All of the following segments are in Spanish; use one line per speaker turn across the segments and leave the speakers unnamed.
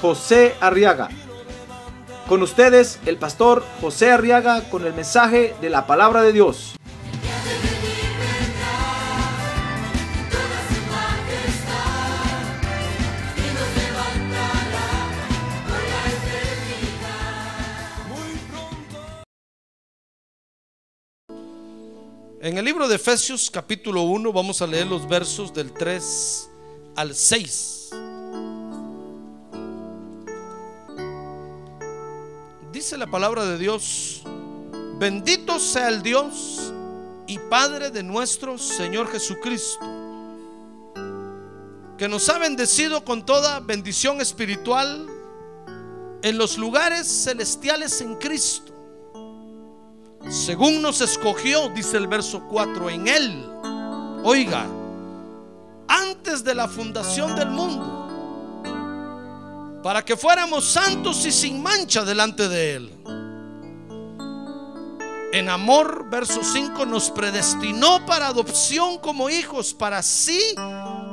José Arriaga. Con ustedes, el pastor José Arriaga con el mensaje de la palabra de Dios.
En el libro de Efesios capítulo 1 vamos a leer los versos del 3 al 6. Dice la palabra de Dios, bendito sea el Dios y Padre de nuestro Señor Jesucristo, que nos ha bendecido con toda bendición espiritual en los lugares celestiales en Cristo según nos escogió, dice el verso 4, en Él. Oiga, antes de la fundación del mundo, para que fuéramos santos y sin mancha delante de Él. En amor, verso 5, nos predestinó para adopción como hijos, para sí,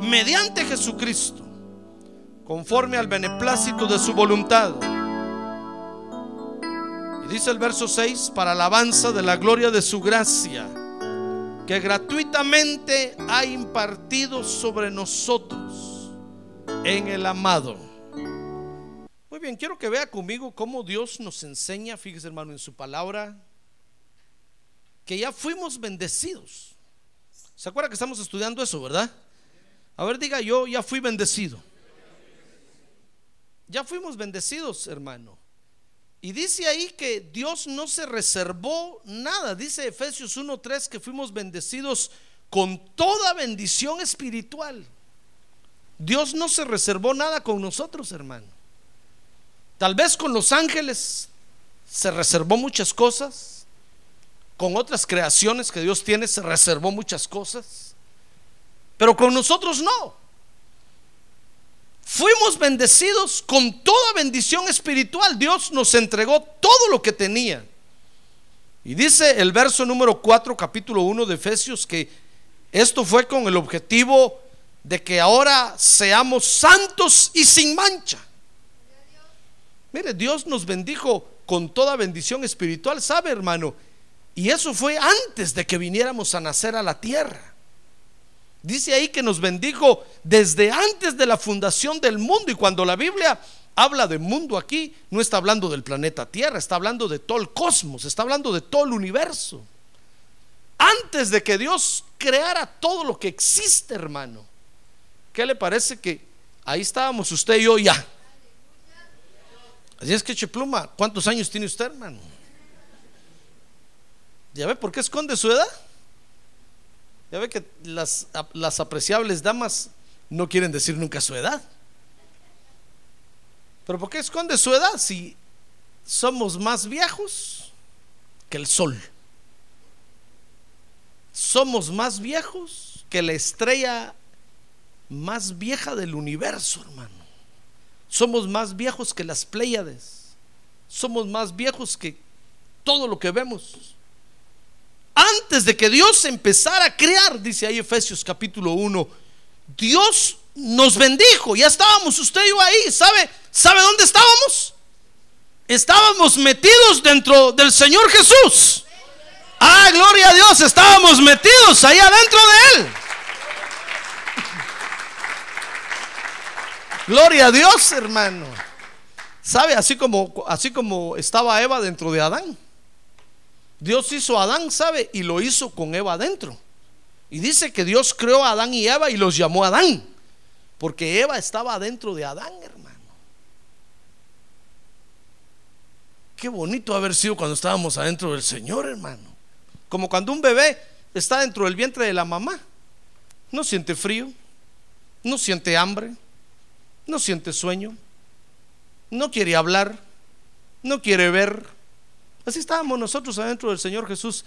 mediante Jesucristo, conforme al beneplácito de su voluntad dice el verso 6, para alabanza de la gloria de su gracia, que gratuitamente ha impartido sobre nosotros en el amado. Bien, quiero que vea conmigo cómo Dios nos enseña, fíjese hermano, en su palabra, que ya fuimos bendecidos. ¿Se acuerda que estamos estudiando eso, verdad? A ver, diga yo, ya fui bendecido. Ya fuimos bendecidos, hermano. Y dice ahí que Dios no se reservó nada. Dice Efesios 1.3 que fuimos bendecidos con toda bendición espiritual. Dios no se reservó nada con nosotros, hermano. Tal vez con los ángeles se reservó muchas cosas. Con otras creaciones que Dios tiene se reservó muchas cosas. Pero con nosotros no. Fuimos bendecidos con toda bendición espiritual. Dios nos entregó todo lo que tenía. Y dice el verso número 4, capítulo 1 de Efesios, que esto fue con el objetivo de que ahora seamos santos y sin mancha. Mire, Dios nos bendijo con toda bendición espiritual, ¿sabe hermano? Y eso fue antes de que viniéramos a nacer a la tierra. Dice ahí que nos bendijo desde antes de la fundación del mundo. Y cuando la Biblia habla de mundo aquí, no está hablando del planeta Tierra, está hablando de todo el cosmos, está hablando de todo el universo. Antes de que Dios creara todo lo que existe, hermano. ¿Qué le parece que ahí estábamos usted y yo ya? Así es que Chepluma, ¿cuántos años tiene usted, hermano? ¿Ya ve por qué esconde su edad? Ya ve que las, las apreciables damas no quieren decir nunca su edad. Pero ¿por qué esconde su edad si somos más viejos que el sol? Somos más viejos que la estrella más vieja del universo, hermano. Somos más viejos que las Pléyades. Somos más viejos que todo lo que vemos. Antes de que Dios empezara a crear, dice ahí Efesios capítulo 1, Dios nos bendijo, ya estábamos usted y yo ahí, ¿sabe? ¿Sabe dónde estábamos? Estábamos metidos dentro del Señor Jesús. Ah, gloria a Dios, estábamos metidos ahí adentro de Él. Gloria a Dios, hermano. ¿Sabe? Así como, así como estaba Eva dentro de Adán. Dios hizo a Adán, ¿sabe? Y lo hizo con Eva adentro. Y dice que Dios creó a Adán y Eva y los llamó Adán. Porque Eva estaba adentro de Adán, hermano. Qué bonito haber sido cuando estábamos adentro del Señor, hermano. Como cuando un bebé está dentro del vientre de la mamá. No siente frío, no siente hambre, no siente sueño, no quiere hablar, no quiere ver. Así estábamos nosotros adentro del Señor Jesús,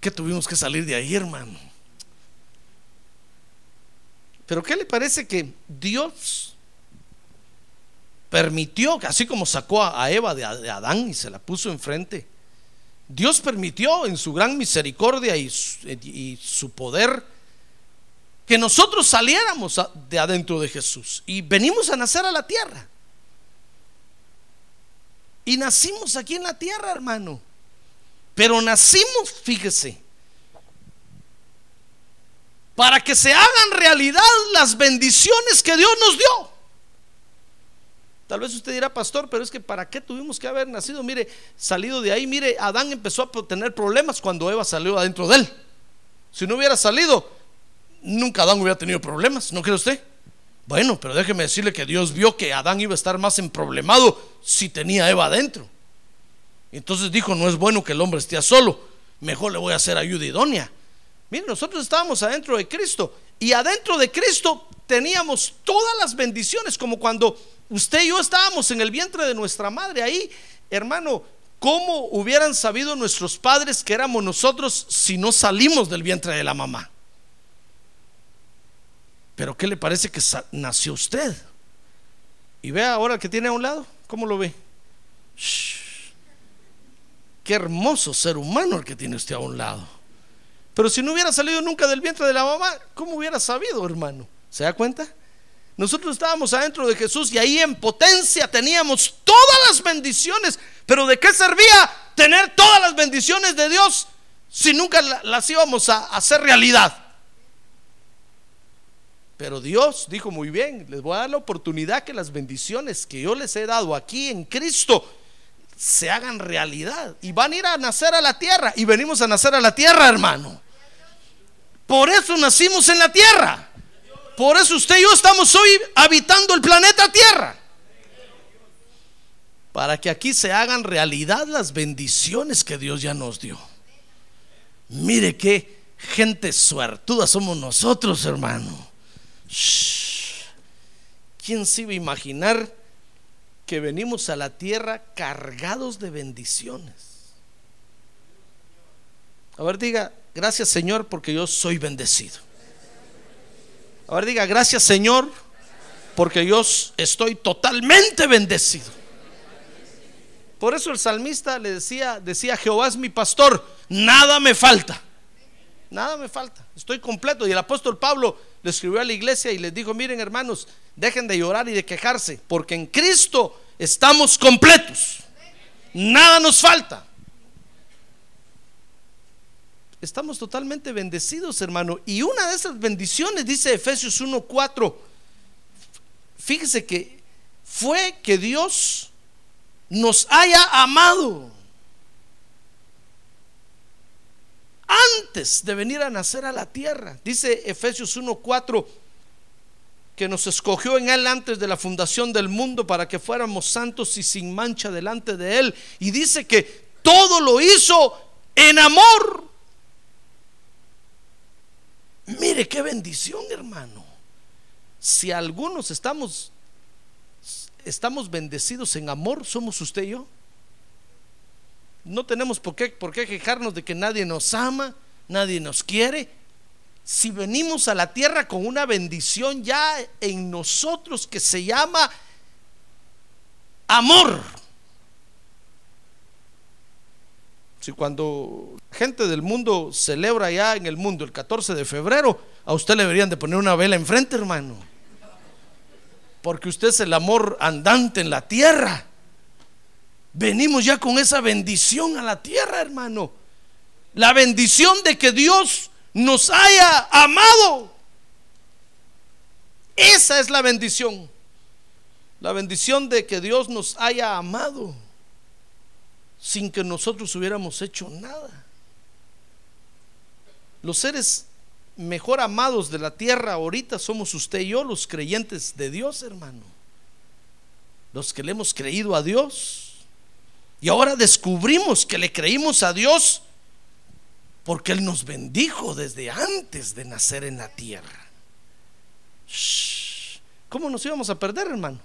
que tuvimos que salir de ahí, hermano. Pero ¿qué le parece que Dios permitió, así como sacó a Eva de Adán y se la puso enfrente, Dios permitió en su gran misericordia y su, poder que nosotros saliéramos de adentro de Jesús y venimos a nacer a la tierra. Y nacimos aquí en la tierra, hermano. Pero nacimos, fíjese, para que se hagan realidad las bendiciones que Dios nos dio. Tal vez usted dirá, pastor, pero es que ¿para qué tuvimos que haber nacido? Mire, salido de ahí, mire, Adán empezó a tener problemas cuando Eva salió adentro de él. Si no hubiera salido, nunca Adán hubiera tenido problemas, ¿no cree usted? Bueno, pero déjeme decirle que Dios vio que Adán iba a estar más emproblemado si tenía Eva adentro. Entonces dijo, no es bueno que el hombre esté solo, mejor le voy a hacer ayuda idónea. Mire, nosotros estábamos adentro de Cristo y adentro de Cristo teníamos todas las bendiciones, como cuando usted y yo estábamos en el vientre de nuestra madre. Ahí, hermano, ¿cómo hubieran sabido nuestros padres que éramos nosotros si no salimos del vientre de la mamá? Pero ¿qué le parece que nació usted? Y vea ahora que tiene a un lado, ¿cómo lo ve? Qué hermoso ser humano el que tiene usted a un lado. Pero si no hubiera salido nunca del vientre de la mamá, ¿cómo hubiera sabido, hermano? ¿Se da cuenta? Nosotros estábamos adentro de Jesús y ahí en potencia teníamos todas las bendiciones. Pero ¿de qué servía tener todas las bendiciones de Dios si nunca las íbamos a hacer realidad? Pero Dios dijo muy bien, les voy a dar la oportunidad que las bendiciones que yo les he dado aquí en Cristo se hagan realidad. Y van a ir a nacer a la tierra. Y venimos a nacer a la tierra, hermano. Por eso nacimos en la tierra. Por eso usted y yo estamos hoy habitando el planeta Tierra. Para que aquí se hagan realidad las bendiciones que Dios ya nos dio. Mire qué gente suertuda somos nosotros, hermano. ¿Quién se iba a imaginar que venimos a la tierra cargados de bendiciones? A ver, diga, Gracias Señor porque yo soy bendecido. Ahora diga, gracias Señor porque yo estoy totalmente bendecido. Por eso el salmista le decía, decía, Jehová es mi pastor, nada me falta. Nada me falta, estoy completo. Y el apóstol Pablo le escribió a la iglesia y les dijo, miren hermanos, dejen de llorar y de quejarse, porque en Cristo estamos completos. Nada nos falta. Estamos totalmente bendecidos, hermano. Y una de esas bendiciones, dice Efesios 1:4, fíjese que fue que Dios nos haya amado antes de venir a nacer a la tierra. Dice Efesios 1:4 que nos escogió en Él antes de la fundación del mundo para que fuéramos santos y sin mancha delante de Él. Y dice que todo lo hizo en amor. Mire qué bendición, hermano. Si algunos estamos estamos bendecidos en amor, somos usted y yo. No tenemos por qué, por qué quejarnos de que nadie nos ama, nadie nos quiere. Si venimos a la tierra con una bendición ya en nosotros que se llama amor. Si cuando gente del mundo celebra ya en el mundo el 14 de febrero, a usted le deberían de poner una vela enfrente, hermano. Porque usted es el amor andante en la tierra. Venimos ya con esa bendición a la tierra, hermano. La bendición de que Dios nos haya amado. Esa es la bendición. La bendición de que Dios nos haya amado sin que nosotros hubiéramos hecho nada. Los seres mejor amados de la tierra ahorita somos usted y yo, los creyentes de Dios, hermano. Los que le hemos creído a Dios. Y ahora descubrimos que le creímos a Dios porque Él nos bendijo desde antes de nacer en la tierra. ¿Cómo nos íbamos a perder, hermano?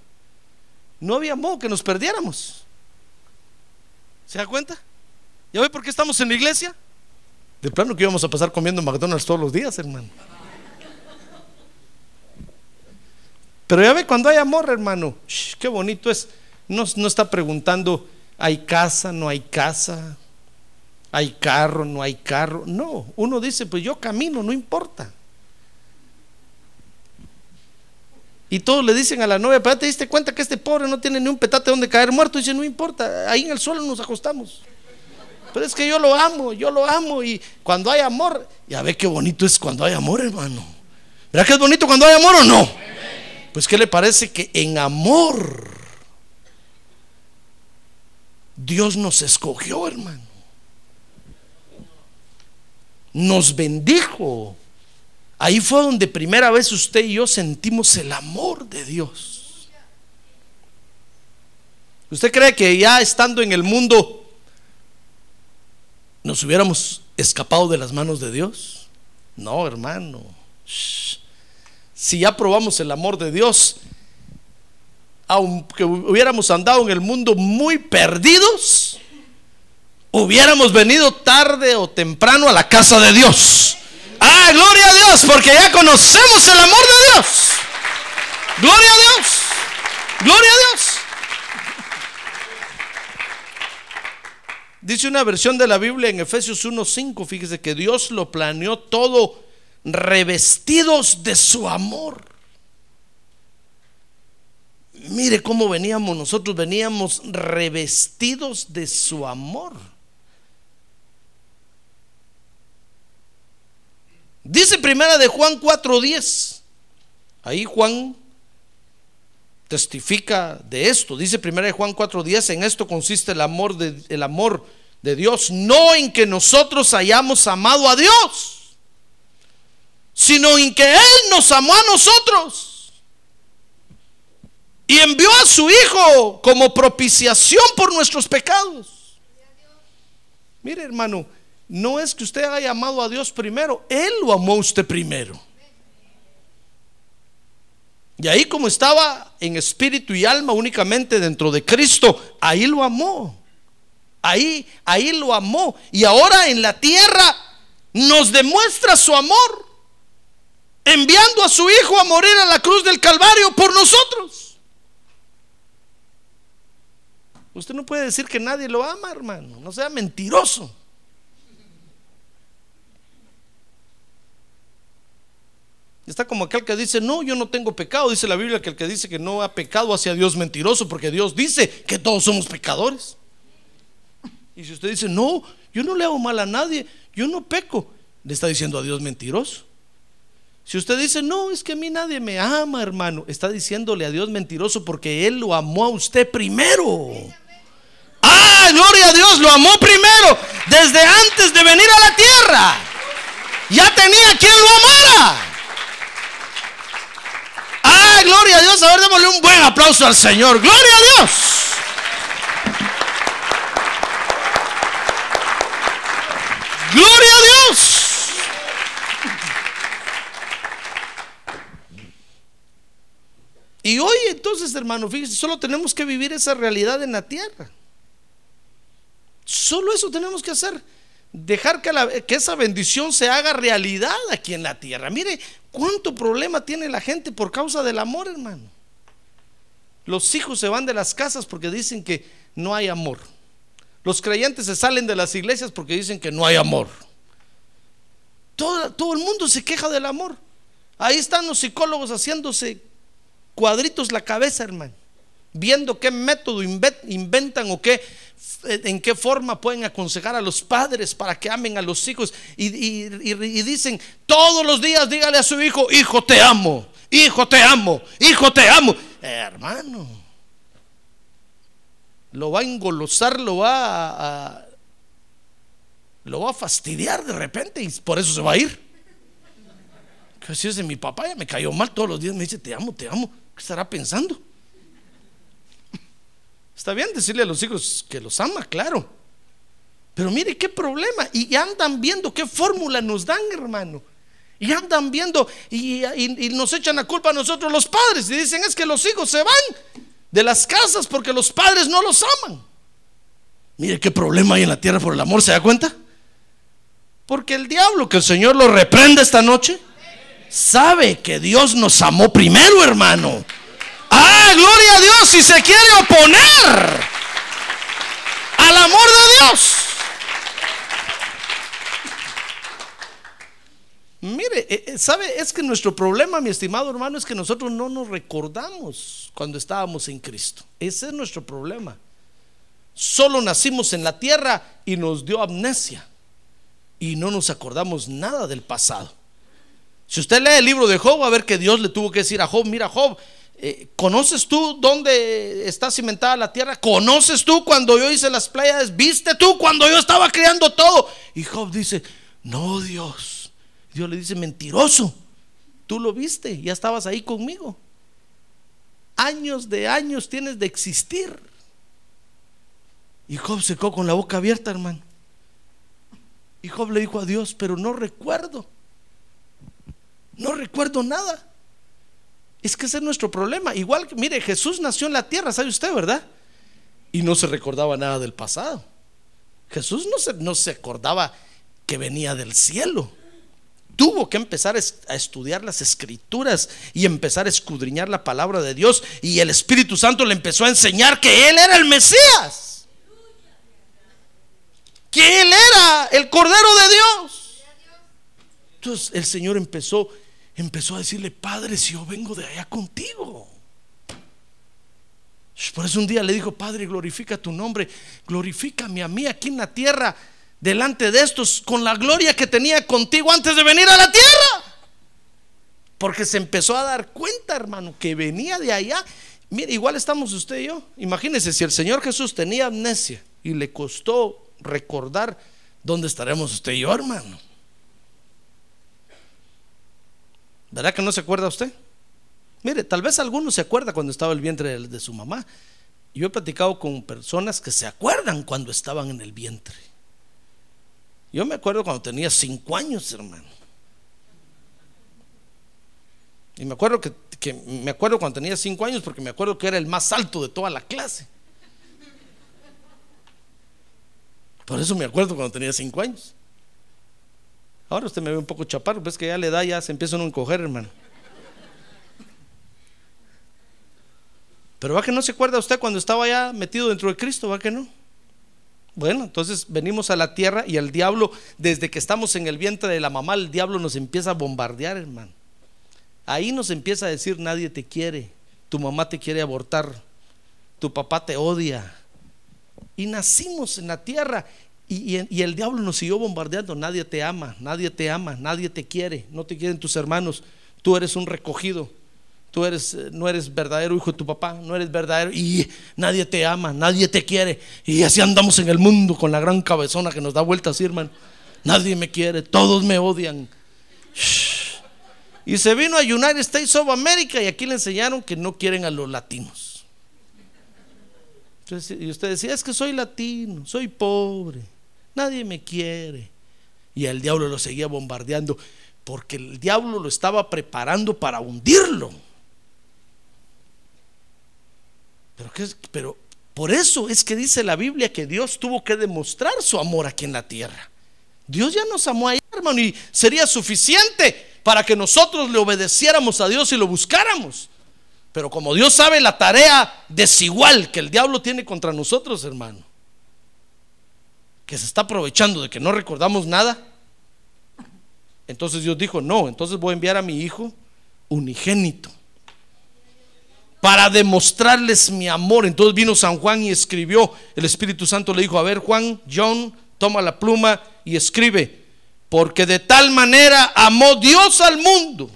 no había modo que nos perdiéramos. ¿Se da cuenta? ¿Ya ve por qué estamos en la iglesia? De plano que íbamos a pasar comiendo McDonald's todos los días, hermano. Pero ya ve cuando hay amor, hermano, qué bonito es. No, no está preguntando, ¿hay casa? ¿No hay casa? ¿Hay carro? ¿No hay carro? No, uno dice, pues yo camino, no importa. Y todos le dicen a la novia, pero te diste cuenta que este pobre no tiene ni un petate donde caer muerto. Y dice, no importa, ahí en el suelo nos acostamos. Pero es que yo lo amo, yo lo amo. Y cuando hay amor, ya ve qué bonito es cuando hay amor, hermano. ¿Verdad que es bonito cuando hay amor o no? Pues ¿qué le parece que en amor Dios nos escogió, hermano? Nos bendijo. Ahí fue donde primera vez usted y yo sentimos el amor de Dios. ¿Usted cree que ya estando en el mundo nos hubiéramos escapado de las manos de Dios? No, hermano. Si ya probamos el amor de Dios, aunque hubiéramos andado en el mundo muy perdidos, hubiéramos venido tarde o temprano a la casa de Dios. Ah, gloria a Dios, porque ya conocemos el amor de Dios. Gloria a Dios. Gloria a Dios. Dice una versión de la Biblia en Efesios 1:5, fíjese que Dios lo planeó todo revestidos de su amor. Mire cómo veníamos, nosotros veníamos revestidos de su amor. Dice primera de Juan 4:10. Ahí Juan testifica de esto. Dice primera de Juan 4:10, en esto consiste el amor de el amor de Dios, no en que nosotros hayamos amado a Dios, sino en que él nos amó a nosotros y envió a su hijo como propiciación por nuestros pecados. Mire, hermano, no es que usted haya amado a Dios primero, Él lo amó a usted primero. Y ahí como estaba en espíritu y alma únicamente dentro de Cristo, ahí lo amó. Ahí, ahí lo amó. Y ahora en la tierra nos demuestra su amor, enviando a su Hijo a morir a la cruz del Calvario por nosotros. Usted no puede decir que nadie lo ama, hermano. No sea mentiroso. Está como aquel que dice, no, yo no tengo pecado. Dice la Biblia que el que dice que no ha pecado hacia Dios mentiroso, porque Dios dice que todos somos pecadores. Y si usted dice, no, yo no le hago mal a nadie, yo no peco, le está diciendo a Dios mentiroso. Si usted dice, no, es que a mí nadie me ama, hermano, está diciéndole a Dios mentiroso porque Él lo amó a usted primero. Gloria a Dios, lo amó primero, desde antes de venir a la tierra. Ya tenía quien lo amara gloria a Dios. A ver, démosle un buen aplauso al Señor. Gloria a Dios. Gloria a Dios. Y hoy entonces, hermano, fíjese, solo tenemos que vivir esa realidad en la tierra. Solo eso tenemos que hacer. Dejar que, esa bendición se haga realidad aquí en la tierra. Mire, ¿Cuánto problema tiene la gente por causa del amor, hermano? Los hijos se van de las casas porque dicen que no hay amor. Los creyentes se salen de las iglesias porque dicen que no hay amor. Todo, todo el mundo se queja del amor. Ahí están los psicólogos haciéndose cuadritos la cabeza, hermano. Viendo qué método inventan o qué en qué forma pueden aconsejar a los padres para que amen a los hijos. Y, dicen, todos los días dígale a su hijo, hijo te amo, hijo te amo, hijo te amo. hermano, lo va a engolosar, lo va a, lo va a fastidiar de repente y por eso se va a ir. Que si es de mi papá, ya me cayó mal todos los días, me dice, te amo, te amo. ¿Qué estará pensando? Está bien decirle a los hijos que los ama, claro. Pero mire qué problema. Y andan viendo qué fórmula nos dan, hermano. Y andan viendo y, nos echan la culpa a nosotros los padres. Y dicen, es que los hijos se van de las casas porque los padres no los aman. Mire qué problema hay en la tierra por el amor, ¿se da cuenta? Porque el diablo, que el Señor lo reprende esta noche, sabe que Dios nos amó primero, hermano. Ah, gloria a Dios, si se quiere oponer al amor de Dios. Mire, eh, eh, ¿sabe? Es que nuestro problema, mi estimado hermano, es que nosotros no nos recordamos cuando estábamos en Cristo. Ese es nuestro problema. Solo nacimos en la tierra y nos dio amnesia. Y no nos acordamos nada del pasado. Si usted lee el libro de Job, va a ver que Dios le tuvo que decir a Job, mira Job, ¿conoces tú dónde está cimentada la tierra? ¿Conoces tú cuando yo hice las playas? ¿Viste tú cuando yo estaba creando todo? Y Job dice, no Dios Dios le dice, mentiroso, tú lo viste, ya estabas ahí conmigo. Años de años tienes de existir. Y Job se con la boca abierta, hermano. Y Job le dijo a Dios, pero no recuerdo. No recuerdo nada. Es que ese es nuestro problema. Igual mire, Jesús nació en la tierra, ¿sabe usted, verdad? Y no se recordaba nada del pasado. Jesús no se, no se acordaba que venía del cielo tuvo que empezar a estudiar las escrituras y empezar a escudriñar la palabra de Dios y el Espíritu Santo le empezó a enseñar que Él era el Mesías, que Él era el Cordero de Dios. Entonces el Señor empezó, empezó a decirle, Padre, si yo vengo de allá contigo. Por eso un día le dijo, Padre, glorifica tu nombre, glorifícame a mí aquí en la tierra delante de estos con la gloria que tenía contigo antes de venir a la tierra. Porque se empezó a dar cuenta, hermano, que venía de allá. Mire, igual estamos usted y yo. Imagínese si el Señor Jesús tenía amnesia y le costó recordar dónde estaremos usted y yo, hermano. ¿Verdad que no se acuerda usted? Mire, tal vez alguno se acuerda cuando estaba el vientre de, su mamá. Yo he platicado con personas que se acuerdan cuando estaban en el vientre. Yo me acuerdo cuando tenía cinco años, hermano. Y me acuerdo que, me acuerdo cuando tenía cinco años porque me acuerdo que era el más alto de toda la clase. Por eso me acuerdo cuando tenía cinco años. Ahora usted me ve un poco chaparro, ves que ya le da, ya se empieza a encoger, hermano. Pero va que no se acuerda usted cuando estaba ya metido dentro de Cristo, va que no. Bueno, entonces venimos a la tierra y el diablo, desde que estamos en el vientre de la mamá, el diablo nos empieza a bombardear, hermano. Ahí nos empieza a decir, nadie te quiere, tu mamá te quiere abortar, tu papá te odia. Y nacimos en la tierra y, el diablo nos siguió bombardeando, nadie te ama, nadie te ama, nadie te quiere, no te quieren tus hermanos, tú eres un recogido tú eres, eh, no eres verdadero hijo de tu papá, no eres verdadero y nadie te ama, nadie te quiere. Y así andamos en el mundo con la gran cabezona que nos da vueltas, hermano. Nadie me quiere, todos me odian. Y se vino a United States of America y aquí le enseñaron que no quieren a los latinos. y usted decía, es que soy latino, soy pobre, nadie me quiere. Y el diablo lo seguía bombardeando porque el diablo lo estaba preparando para hundirlo. Pero, por eso es que dice la Biblia que Dios tuvo que demostrar su amor aquí en la tierra. Dios ya nos amó hermano, y sería suficiente para que nosotros le obedeciéramos a Dios y lo buscáramos. Pero como Dios sabe la tarea desigual que el diablo tiene contra nosotros, hermano, que se está aprovechando de que no recordamos nada, entonces Dios dijo, no, entonces voy a enviar a mi hijo unigénito para demostrarles mi amor. Entonces vino San Juan y escribió, el Espíritu Santo le dijo, a ver Juan, John, toma la pluma y escribe, porque de tal manera amó Dios al mundo,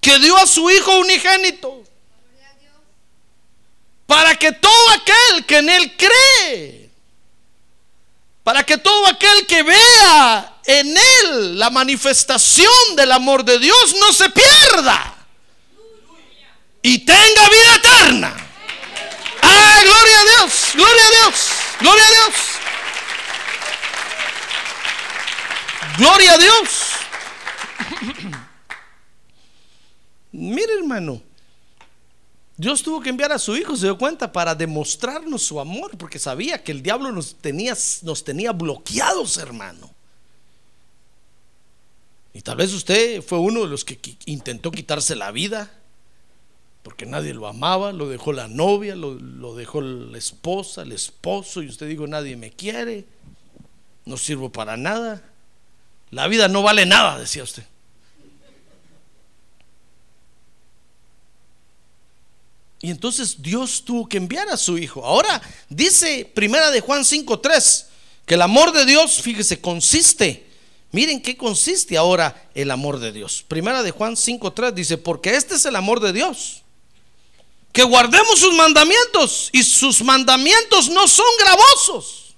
que dio a su Hijo unigénito, para que todo aquel que en Él cree, para que todo aquel que vea en Él la manifestación del amor de Dios no se pierda y tenga vida eterna. ¡Ah, gloria a Dios! ¡Gloria a Dios! ¡Gloria a Dios! ¡Gloria a Dios! Mire, hermano, Dios tuvo que enviar a su hijo, se dio cuenta, para demostrarnos su amor, porque sabía que el diablo nos tenía, nos tenía bloqueados, hermano. Y tal vez usted fue uno de los que intentó quitarse la vida, porque nadie lo amaba, lo dejó la novia, lo, lo dejó la esposa, el esposo, y usted dijo, nadie me quiere, no sirvo para nada, la vida no vale nada, decía usted. Y entonces Dios tuvo que enviar a su hijo. Ahora dice Primera de Juan 5:3 que el amor de Dios, fíjese, consiste. Miren qué consiste ahora el amor de Dios. Primera de Juan 5:3 dice, "Porque este es el amor de Dios, que guardemos sus mandamientos y sus mandamientos no son gravosos."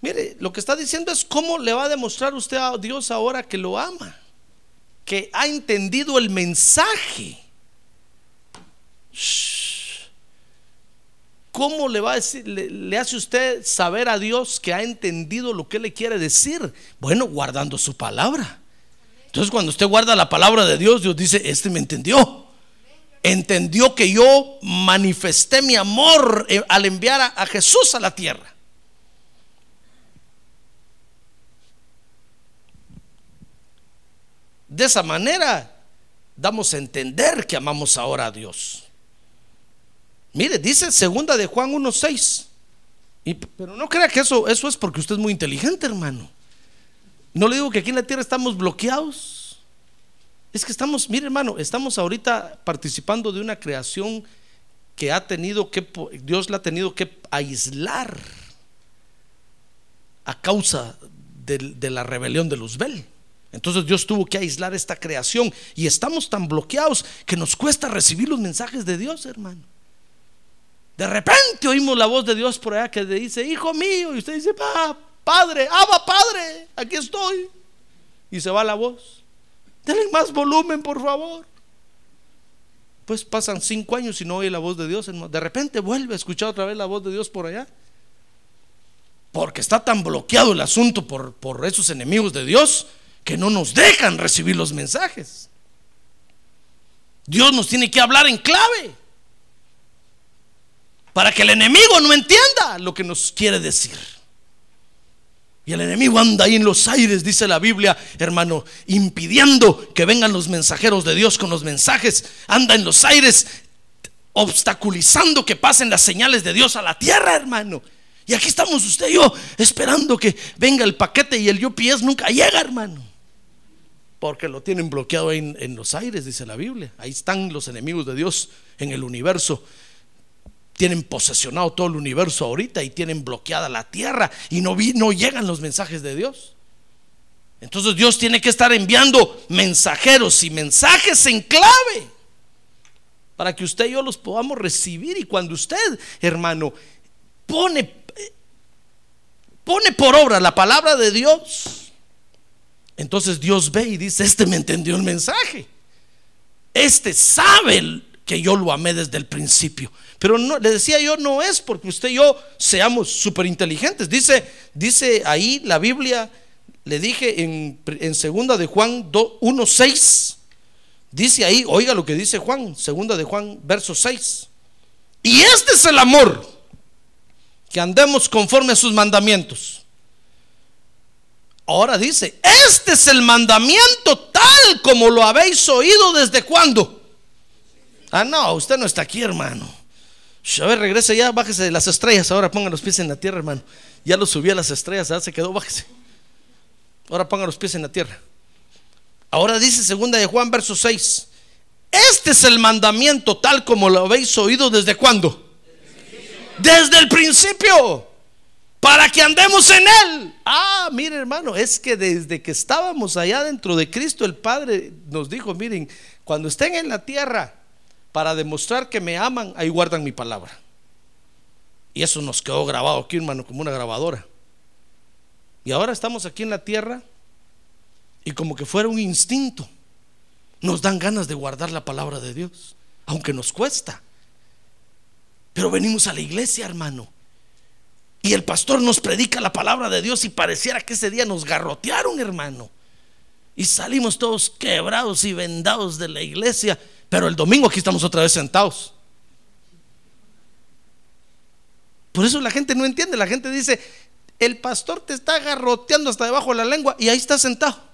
Mire, lo que está diciendo es cómo le va a demostrar usted a Dios ahora que lo ama, que ha entendido el mensaje. ¿Cómo le va a decir, le, hace usted saber a Dios que ha entendido lo que le quiere decir? Bueno, guardando su palabra. Entonces, cuando usted guarda la palabra de Dios, Dios dice: Este me entendió. Entendió que yo manifesté mi amor eh, al enviar a Jesús a la tierra. De esa manera damos a entender que amamos ahora a Dios. Mire, dice segunda de Juan 1:6. Y- Pero no crea que eso, eso es porque usted es muy inteligente, hermano. No le digo que aquí en la tierra estamos bloqueados. Es que estamos, mire hermano, estamos ahorita participando de una creación que ha tenido que, Dios la ha tenido que aislar a causa del- de, la rebelión de Luzbel. Entonces Dios tuvo que aislar esta creación y estamos tan bloqueados que nos cuesta recibir los mensajes de Dios, hermano. De repente oímos la voz de Dios por allá que dice, hijo mío, y usted dice, "Pa- padre, ama padre, aquí estoy. Y se va la voz. Denle más volumen, por favor. Pues pasan cinco años y no oye la voz de Dios. De repente vuelve a escuchar otra vez la voz de Dios por allá. Porque está tan bloqueado el asunto por, por esos enemigos de Dios que no nos dejan recibir los mensajes. Dios nos tiene que hablar en clave para que el enemigo no entienda lo que nos quiere decir. Y el enemigo anda ahí en los aires, dice la Biblia, hermano, impidiendo que vengan los mensajeros de Dios con los mensajes. Anda en los aires, obstaculizando que pasen las señales de Dios a la tierra, hermano. Y aquí estamos usted y yo esperando que venga el paquete y el UPS nunca llega, hermano. Porque lo tienen bloqueado en, en los aires, dice la Biblia. Ahí están los enemigos de Dios en el universo tienen posesionado todo el universo ahorita y tienen bloqueada la tierra y no, vi- no llegan los mensajes de Dios. Entonces Dios tiene que estar enviando mensajeros y mensajes en clave para que usted y yo los podamos recibir. Y cuando usted, hermano, pone, pone por obra la palabra de Dios, entonces Dios ve y dice, este me entendió el mensaje. Este sabe que yo lo amé desde el principio. Pero no, le decía yo, no es porque usted y yo seamos súper inteligentes. Dice, dice ahí la Biblia, le dije en, en segunda de Juan 1.6, dice ahí, oiga lo que dice Juan, segunda de Juan, verso 6. Y este es el amor, que andemos conforme a sus mandamientos. Ahora dice, este es el mandamiento tal como lo habéis oído desde cuándo. Ah, no, usted no está aquí, hermano. A ver, regrese ya, bájese de las estrellas. Ahora ponga los pies en la tierra, hermano. Ya lo subí a las estrellas, ya se quedó, bájese. Ahora ponga los pies en la tierra. Ahora dice segunda de Juan, verso 6. Este es el mandamiento tal como lo habéis oído desde cuándo. Desde el principio. Para que andemos en él. Ah, mire hermano, es que desde que estábamos allá dentro de Cristo, el Padre nos dijo, miren, cuando estén en la tierra, para demostrar que me aman, ahí guardan mi palabra. Y eso nos quedó grabado aquí, hermano, como una grabadora. Y ahora estamos aquí en la tierra y como que fuera un instinto, nos dan ganas de guardar la palabra de Dios, aunque nos cuesta. Pero venimos a la iglesia, hermano. Y el pastor nos predica la palabra de Dios y pareciera que ese día nos garrotearon, hermano. Y salimos todos quebrados y vendados de la iglesia. Pero el domingo aquí estamos otra vez sentados. Por eso la gente no entiende. La gente dice, el pastor te está agarroteando hasta debajo de la lengua y ahí está sentado.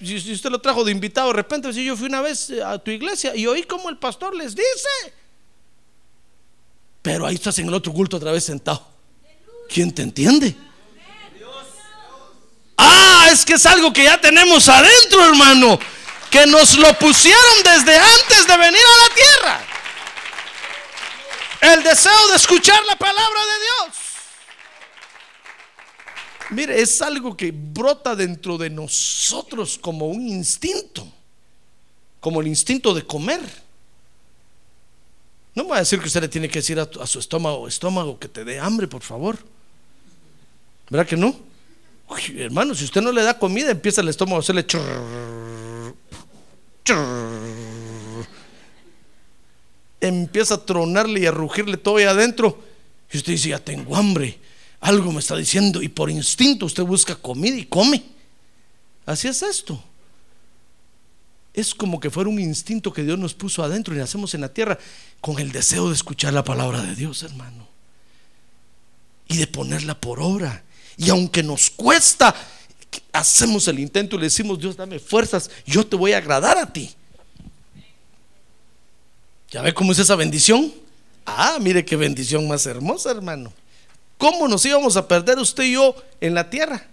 Si, usted lo trajo de invitado, de repente, si yo fui una vez a tu iglesia y oí como el pastor les dice, pero ahí estás en el otro culto otra vez sentado. ¿Quién te entiende? Ah, es que es algo que ya tenemos adentro, hermano. Que nos lo pusieron desde antes de venir a la tierra. El deseo de escuchar la palabra de Dios. Mire, es algo que brota dentro de nosotros como un instinto, como el instinto de comer. No me va a decir que usted le tiene que decir a, su estómago, estómago, que te dé hambre, por favor. ¿Verdad que no? hermano, si usted no le da comida, empieza el estómago a hacerle empieza a tronarle y a rugirle todo ahí adentro. Y usted dice, ya tengo hambre algo me está diciendo y por instinto usted busca comida y come. Así es esto. Es como que fuera un instinto que Dios nos puso adentro y nacemos en la tierra con el deseo de escuchar la palabra de Dios, hermano. Y de ponerla por obra. Y aunque nos cuesta, hacemos el intento y le decimos, Dios, dame fuerzas, yo te voy a agradar a ti. ¿Ya ve cómo es esa bendición? Ah, mire qué bendición más hermosa, hermano. ¿Cómo nos íbamos a perder usted y yo en la tierra?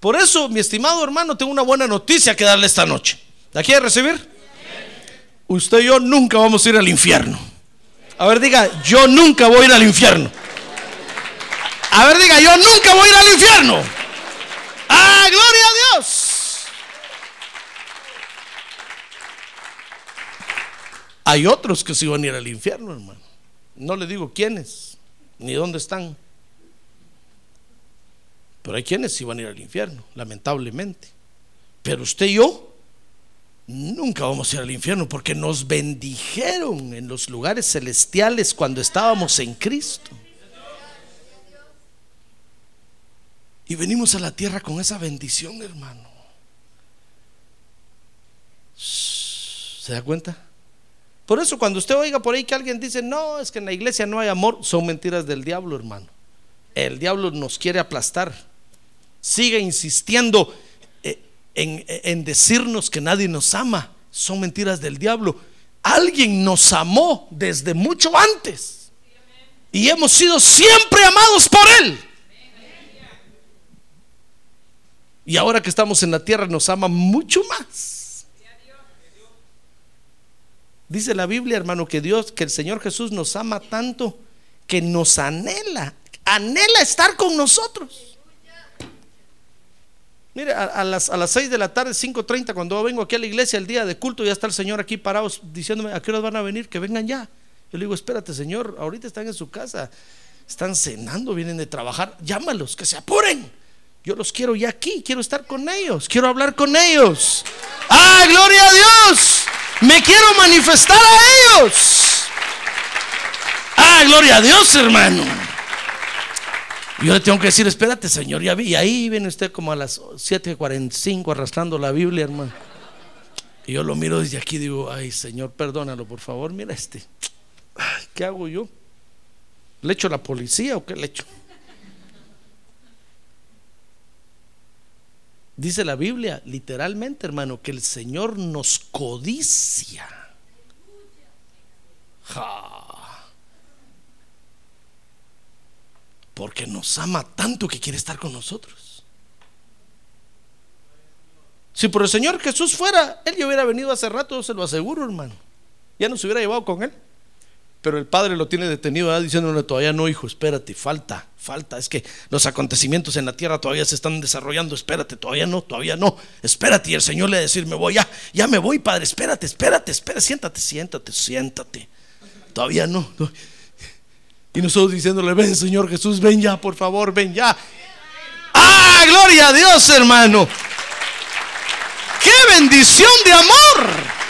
Por eso, mi estimado hermano, tengo una buena noticia que darle esta noche. ¿La quiere recibir? Usted y yo nunca vamos a ir al infierno. A ver, diga, yo nunca voy a ir al infierno. A ver, diga, yo nunca voy a ir al infierno. ¡Ah, gloria a Dios! Hay otros que sí van a ir al infierno, hermano. No le digo quiénes, ni dónde están. Pero hay quienes van a ir al infierno, lamentablemente. Pero usted y yo nunca vamos a ir al infierno porque nos bendijeron en los lugares celestiales cuando estábamos en Cristo. Y venimos a la tierra con esa bendición, hermano. ¿Se da cuenta? Por eso cuando usted oiga por ahí que alguien dice, no, es que en la iglesia no hay amor, son mentiras del diablo, hermano. El diablo nos quiere aplastar sigue insistiendo eh, en, decirnos que nadie nos ama, son mentiras del diablo. Alguien nos amó desde mucho antes y hemos sido siempre amados por Él. Y ahora que estamos en la tierra nos ama mucho más. Dice la Biblia, hermano, que Dios, que el Señor Jesús nos ama tanto que nos anhela, anhela estar con nosotros. Mire, a, las, a las 6 de la tarde, 5.30, cuando vengo aquí a la iglesia el día de culto, ya está el Señor aquí parado diciéndome, ¿a qué horas van a venir? Que vengan ya. Yo le digo, espérate, Señor, ahorita están en su casa, están cenando, vienen de trabajar, llámalos, que se apuren. Yo los quiero ya aquí, quiero estar con ellos, quiero hablar con ellos. ¡Ah, gloria a Dios! Me quiero manifestar a ellos. ¡Ah, gloria a Dios, hermano! yo le tengo que decir, espérate, Señor, ya vi. Y ahí viene usted como a las 7:45 arrastrando la Biblia, hermano. Y yo lo miro desde aquí y digo, ay, Señor, perdónalo, por favor, mira este. ¿Qué hago yo? ¿Le echo la policía o qué le echo? Dice la Biblia, literalmente, hermano, que el Señor nos codicia. Ja. Porque nos ama tanto que quiere estar con nosotros. Si por el Señor Jesús fuera, Él ya hubiera venido hace rato, se lo aseguro, hermano. Ya nos hubiera llevado con Él. Pero el Padre lo tiene detenido diciéndole todavía no, hijo, espérate, falta, falta. Es que los acontecimientos en la tierra todavía se están desarrollando. Espérate, todavía no, todavía no. Espérate. Y el Señor le decir, me voy, ya, ya me voy, Padre, espérate, espérate, espérate, siéntate, siéntate, siéntate. Todavía no. Y nosotros diciéndole, ven Señor Jesús, ven ya, por favor, ven ya. Ah, gloria a Dios, hermano. Qué bendición de amor.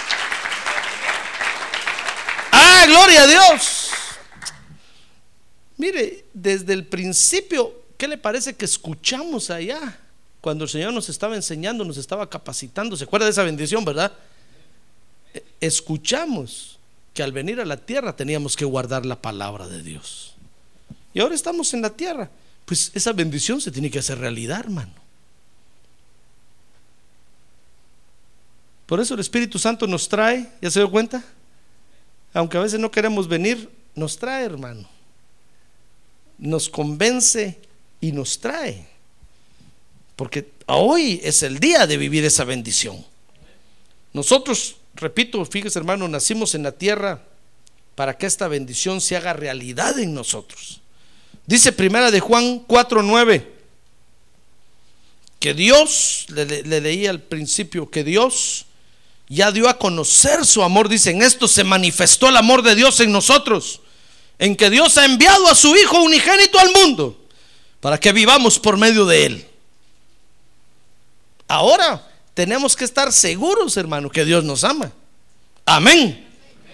Gloria a Dios. Mire, desde el principio, ¿qué le parece que escuchamos allá? Cuando el Señor nos estaba enseñando, nos estaba capacitando. ¿Se acuerda de esa bendición, verdad? escuchamos que al venir a la tierra teníamos que guardar la palabra de Dios. Y ahora estamos en la tierra. Pues esa bendición se tiene que hacer realidad, hermano. Por eso el Espíritu Santo nos trae, ¿ya se dio cuenta? Aunque a veces no queremos venir, nos trae, hermano. Nos convence y nos trae. Porque hoy es el día de vivir esa bendición. Nosotros, repito, fíjese hermano, nacimos en la tierra para que esta bendición se haga realidad en nosotros. Dice primera de Juan 4:9 que Dios, le, le leí al principio, que Dios ya dio a conocer su amor. Dice, en esto se manifestó el amor de Dios en nosotros, en que Dios ha enviado a su Hijo unigénito al mundo para que vivamos por medio de Él. Ahora tenemos que estar seguros, hermano, que Dios nos ama. Amén.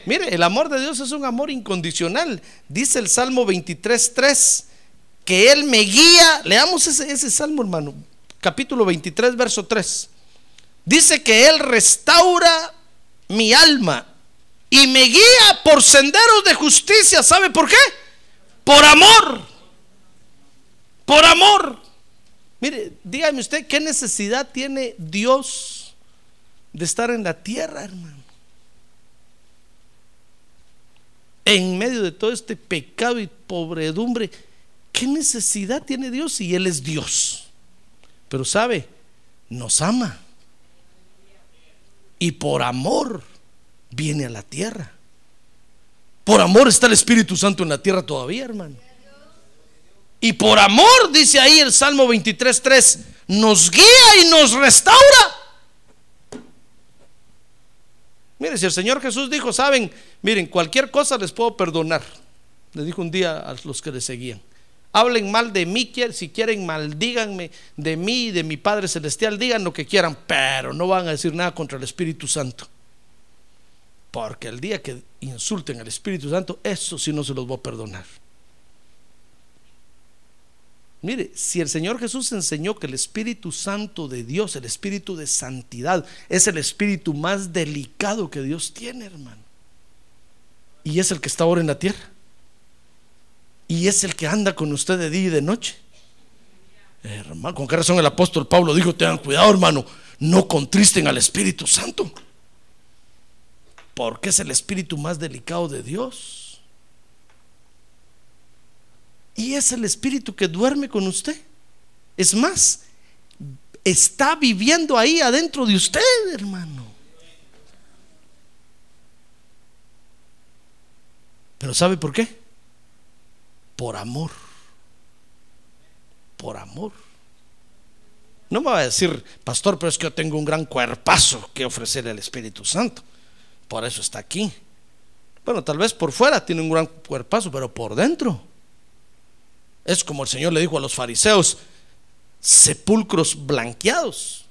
Mire, el amor de Dios es un amor incondicional. Dice el Salmo 23.3 que Él me guía. Leamos ese, ese Salmo, hermano. Capítulo 23, verso 3. Dice que Él restaura mi alma y me guía por senderos de justicia. ¿Sabe por qué? Por amor. Por amor. Mire, dígame usted, ¿qué necesidad tiene Dios de estar en la tierra, hermano? En medio de todo este pecado y pobredumbre, ¿qué necesidad tiene Dios si Él es Dios? Pero sabe, nos ama y por amor viene a la tierra. Por amor está el Espíritu Santo en la tierra todavía, hermano. Y por amor, dice ahí el Salmo 23.3, nos guía y nos restaura. Mire, si el Señor Jesús dijo, saben, miren, cualquier cosa les puedo perdonar. Le dijo un día a los que le seguían. Hablen mal de mí, si quieren maldíganme de mí y de mi Padre Celestial, digan lo que quieran, pero no van a decir nada contra el Espíritu Santo. Porque el día que insulten al Espíritu Santo, eso sí no se los voy a perdonar. Mire, si el Señor Jesús enseñó que el Espíritu Santo de Dios, el Espíritu de santidad, es el Espíritu más delicado que Dios tiene, hermano. Y es el que está ahora en la tierra y es el que anda con usted de día y de noche. Hermano, ¿con qué razón el apóstol Pablo dijo, tengan cuidado hermano, no contristen al Espíritu Santo? Porque es el Espíritu más delicado de Dios. Y es el Espíritu que duerme con usted. Es más, está viviendo ahí adentro de usted, hermano. Pero ¿sabe por qué? Por amor. Por amor. No me va a decir, pastor, pero es que yo tengo un gran cuerpazo que ofrecerle al Espíritu Santo. Por eso está aquí. Bueno, tal vez por fuera tiene un gran cuerpazo, pero por dentro. Es como el Señor le dijo a los fariseos, sepulcros blanqueados.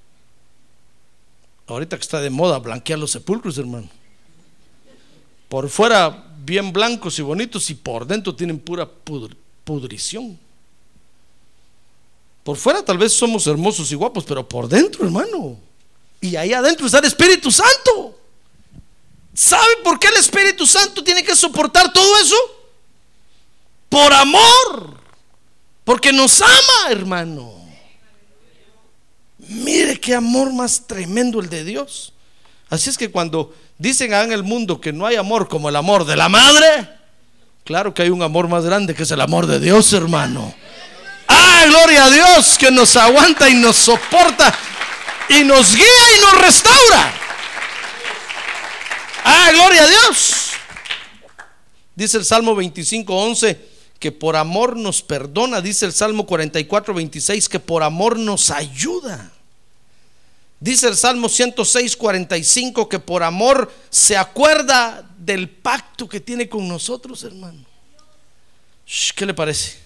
Ahorita que está de moda blanquear los sepulcros, hermano. Por fuera bien blancos y bonitos y por dentro tienen pura pudrición. Por fuera tal vez somos hermosos y guapos, pero por dentro, hermano. Y ahí adentro está el Espíritu Santo. ¿Sabe por qué el Espíritu Santo tiene que soportar todo eso? Por amor. Porque nos ama, hermano. Mire qué amor más tremendo el de Dios. Así es que cuando Dicen en el mundo que no hay amor como el amor de la madre. Claro que hay un amor más grande que es el amor de Dios, hermano. Ah, gloria a Dios que nos aguanta y nos soporta y nos guía y nos restaura. Ah, gloria a Dios. Dice el Salmo 25, 11 que por amor nos perdona. Dice el Salmo 44, 26 que por amor nos ayuda. Dice el Salmo 106, 45 que por amor se acuerda del pacto que tiene con nosotros, hermano. ¿Qué le parece?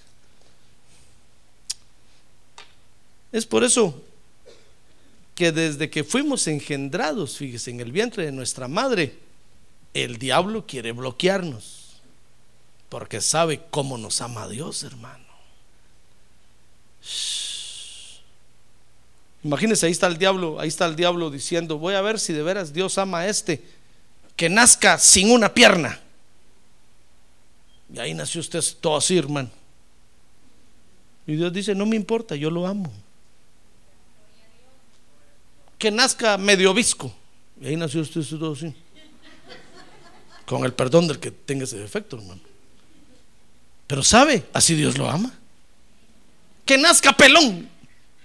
Es por eso que desde que fuimos engendrados, fíjese, en el vientre de nuestra madre, el diablo quiere bloquearnos, porque sabe cómo nos ama Dios, hermano. Imagínense, ahí está el diablo, ahí está el diablo diciendo, voy a ver si de veras Dios ama a este. que nazca sin una pierna. Y ahí nació usted todo así, hermano. Y Dios dice, no me importa, yo lo amo. Que nazca medio visco. Y ahí nació usted todo así. Con el perdón del que tenga ese defecto, hermano. Pero sabe, así Dios lo ama. Que nazca pelón,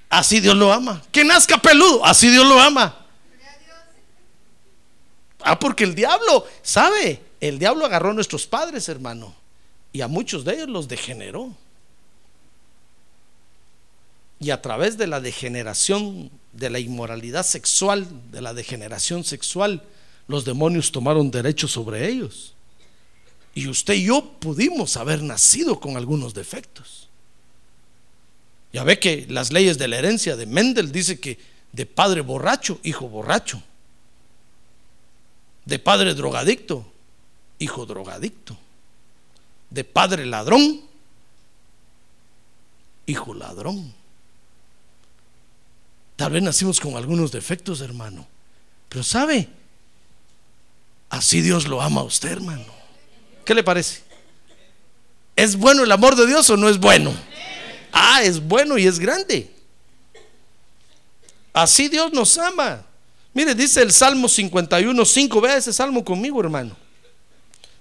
así Dios lo ama. Que nazca peludo, así Dios lo ama. Ah, porque el diablo, ¿sabe? El diablo agarró a nuestros padres, hermano. Y a muchos de ellos los degeneró. Y a través de la degeneración, de la inmoralidad sexual, de la degeneración sexual, los demonios tomaron derecho sobre ellos. Y usted y yo pudimos haber nacido con algunos defectos. Ya ve que las leyes de la herencia de Mendel dice que de padre borracho, hijo borracho. De padre drogadicto, hijo drogadicto. De padre ladrón, hijo ladrón. Tal vez nacimos con algunos defectos, hermano. Pero sabe, así Dios lo ama a usted, hermano. ¿Qué le parece? ¿Es bueno el amor de Dios o no es bueno? Ah, es bueno y es grande. Así Dios nos ama. Mire, dice el Salmo 51.5. Vea ese salmo conmigo, hermano.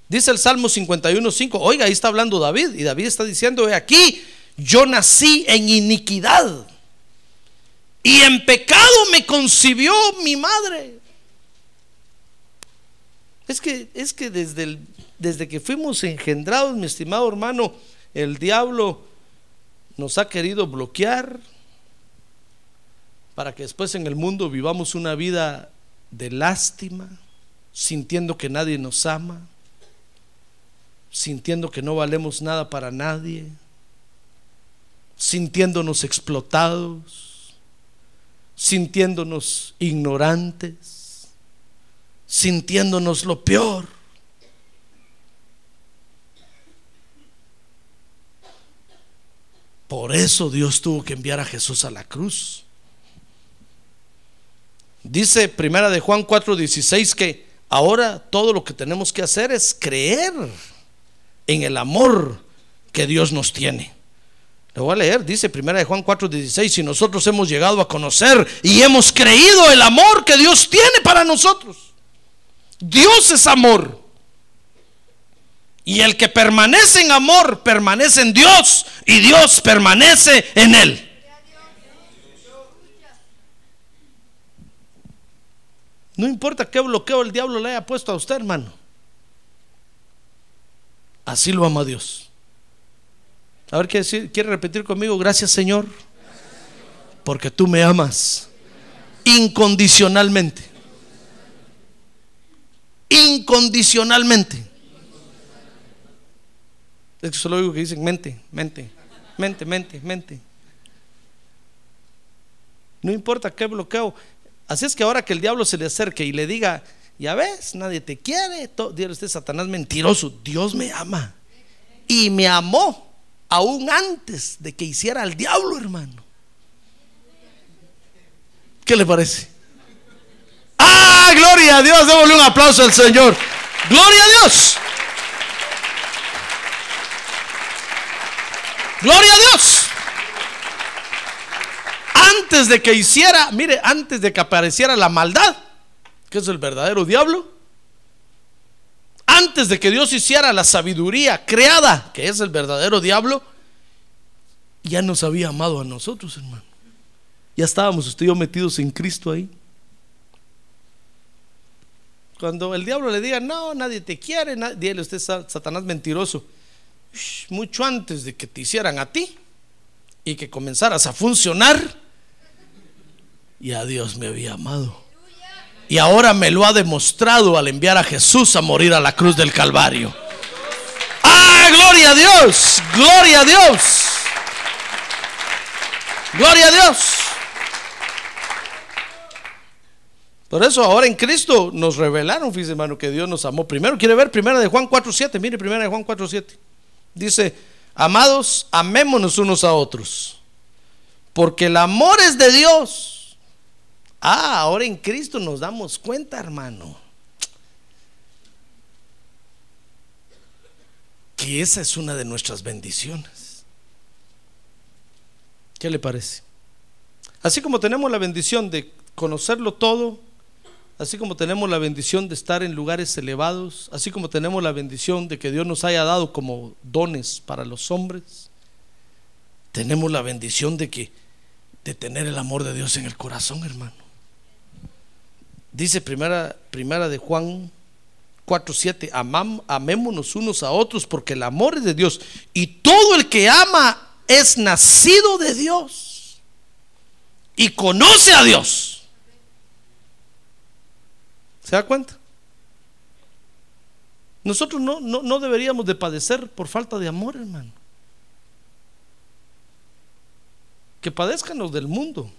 Dice el Salmo 51.5. Oiga, ahí está hablando David. Y David está diciendo, aquí, yo nací en iniquidad y en pecado me concibió mi madre. Es que, es que desde, desde que fuimos engendrados, mi estimado hermano, el diablo nos ha querido bloquear para que después en el mundo vivamos una vida de lástima, sintiendo que nadie nos ama, sintiendo que no valemos nada para nadie, sintiéndonos explotados sintiéndonos ignorantes, sintiéndonos lo peor. Por eso Dios tuvo que enviar a Jesús a la cruz. Dice Primera de Juan 4:16 que ahora todo lo que tenemos que hacer es creer en el amor que Dios nos tiene. Le voy a leer, dice Primera de Juan 4:16, si nosotros hemos llegado a conocer y hemos creído el amor que Dios tiene para nosotros. Dios es amor. Y el que permanece en amor permanece en Dios y Dios permanece en él. No importa qué bloqueo el diablo le haya puesto a usted, hermano. Así lo ama Dios. A ver, ¿quiere, quiere repetir conmigo? Gracias Señor, porque tú me amas incondicionalmente. Incondicionalmente. Es que solo digo que dicen mente, mente, mente, mente, mente. No importa qué bloqueo. Así es que ahora que el diablo se le acerque y le diga, ya ves, nadie te quiere, Dios usted Satanás mentiroso, Dios me ama. Y me amó aún antes de que hiciera al diablo, hermano. ¿Qué le parece? ¡Ah, gloria a Dios! Démosle un aplauso al Señor. ¡Gloria a Dios! ¡Gloria a Dios! Antes de que hiciera, mire, antes de que apareciera la maldad, que es el verdadero diablo, antes de que Dios hiciera la sabiduría creada, que es el verdadero diablo, ya nos había amado a nosotros, hermano. Ya estábamos usted y yo metidos en Cristo ahí. Cuando el diablo le diga, no, nadie te quiere, dile usted, Satanás mentiroso. Mucho antes de que te hicieran a ti y que comenzaras a funcionar, ya Dios me había amado. Y ahora me lo ha demostrado al enviar a Jesús a morir a la cruz del Calvario. ¡Ah, gloria a Dios! ¡Gloria a Dios! ¡Gloria a Dios! Por eso ahora en Cristo nos revelaron, fíjese hermano, que Dios nos amó. Primero quiere ver primera de Juan 4.7. Mire, primera de Juan 4.7. Dice, amados, amémonos unos a otros, porque el amor es de Dios. Ah, ahora en Cristo nos damos cuenta, hermano. Que esa es una de nuestras bendiciones. ¿Qué le parece? Así como tenemos la bendición de conocerlo todo, así como tenemos la bendición de estar en lugares elevados, así como tenemos la bendición de que Dios nos haya dado como dones para los hombres, tenemos la bendición de que de tener el amor de Dios en el corazón, hermano. Dice primera, primera de Juan 4:7, amémonos unos a otros porque el amor es de Dios y todo el que ama es nacido de Dios y conoce a Dios. ¿Se da cuenta? Nosotros no, no, no deberíamos de padecer por falta de amor, hermano. Que padezcan los del mundo,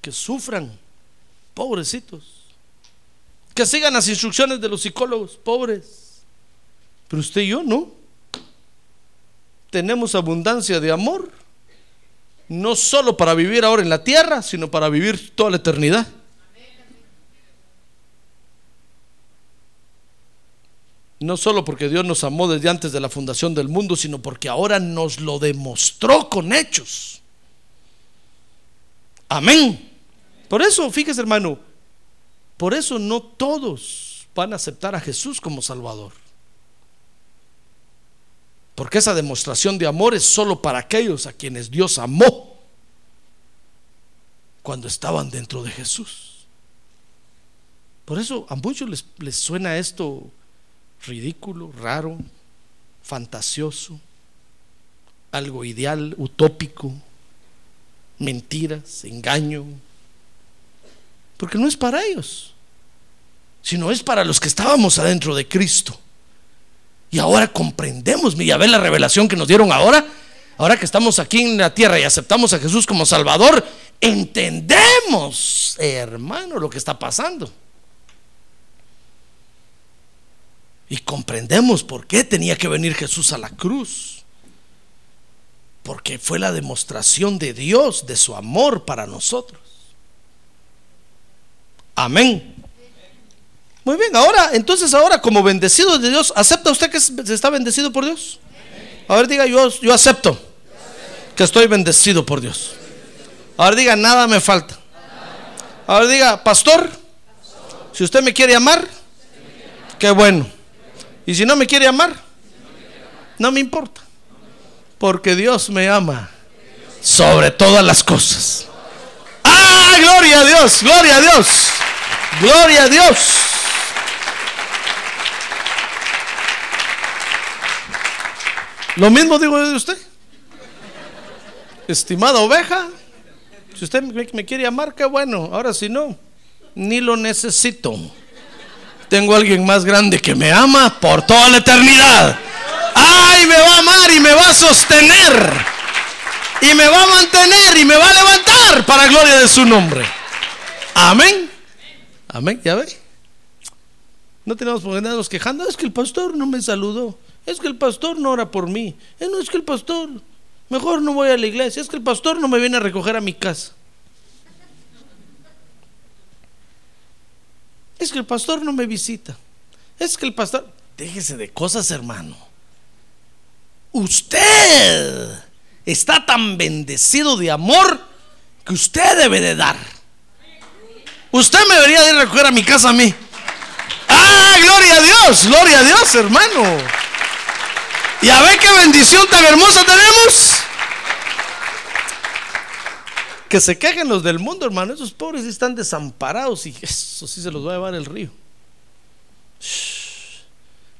que sufran, pobrecitos. Que sigan las instrucciones de los psicólogos, pobres. Pero usted y yo no. Tenemos abundancia de amor, no solo para vivir ahora en la tierra, sino para vivir toda la eternidad. No solo porque Dios nos amó desde antes de la fundación del mundo, sino porque ahora nos lo demostró con hechos. Amén. Por eso, fíjese hermano, por eso no todos van a aceptar a Jesús como Salvador. Porque esa demostración de amor es solo para aquellos a quienes Dios amó cuando estaban dentro de Jesús. Por eso a muchos les, les suena esto ridículo, raro, fantasioso, algo ideal, utópico, mentiras, engaño, porque no es para ellos, sino es para los que estábamos adentro de Cristo. Y ahora comprendemos, mira, ve la revelación que nos dieron ahora, ahora que estamos aquí en la tierra y aceptamos a Jesús como Salvador, entendemos, hermano, lo que está pasando. Y comprendemos por qué tenía que venir Jesús a la cruz. Porque fue la demostración de Dios, de su amor para nosotros. Amén. Muy bien, ahora, entonces ahora como bendecido de Dios, ¿acepta usted que se está bendecido por Dios? A ver, diga, yo, yo acepto que estoy bendecido por Dios. A ver, diga, nada me falta. A ver, diga, pastor, si usted me quiere amar, qué bueno. Y si no me quiere amar, no me importa. Porque Dios me ama sobre todas las cosas. ¡Ah, gloria a Dios! ¡Gloria a Dios! ¡Gloria a Dios! Lo mismo digo de usted. Estimada oveja, si usted me quiere amar, qué bueno. Ahora si no, ni lo necesito. Tengo a alguien más grande que me ama por toda la eternidad. ¡Ay, me va a amar y me va a sostener! Y me va a mantener y me va a levantar para gloria de su nombre. Amén. Amén, ya ve. No tenemos por qué andarnos quejando. Es que el pastor no me saludó. Es que el pastor no ora por mí. Eh, no es que el pastor. Mejor no voy a la iglesia. Es que el pastor no me viene a recoger a mi casa. Es que el pastor no me visita. Es que el pastor... Déjese de cosas, hermano. Usted está tan bendecido de amor que usted debe de dar. Usted me debería ir a recoger a mi casa a mí. ¡Ah, gloria a Dios! ¡Gloria a Dios, hermano! ¿Y a ver qué bendición tan hermosa tenemos? Que se quejen los del mundo, hermano. Esos pobres están desamparados y eso sí se los va a llevar el río.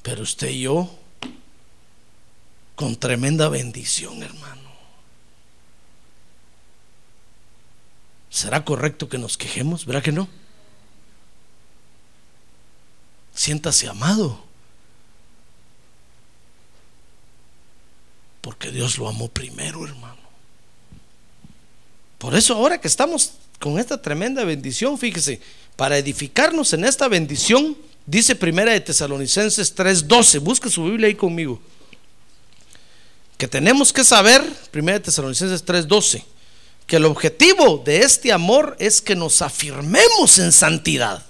Pero usted y yo, con tremenda bendición, hermano. ¿Será correcto que nos quejemos? ¿Verá que no? Siéntase amado. Porque Dios lo amó primero, hermano. Por eso ahora que estamos con esta tremenda bendición, fíjese, para edificarnos en esta bendición, dice Primera de Tesalonicenses 3:12, busque su Biblia ahí conmigo. Que tenemos que saber, Primera de Tesalonicenses 3:12, que el objetivo de este amor es que nos afirmemos en santidad.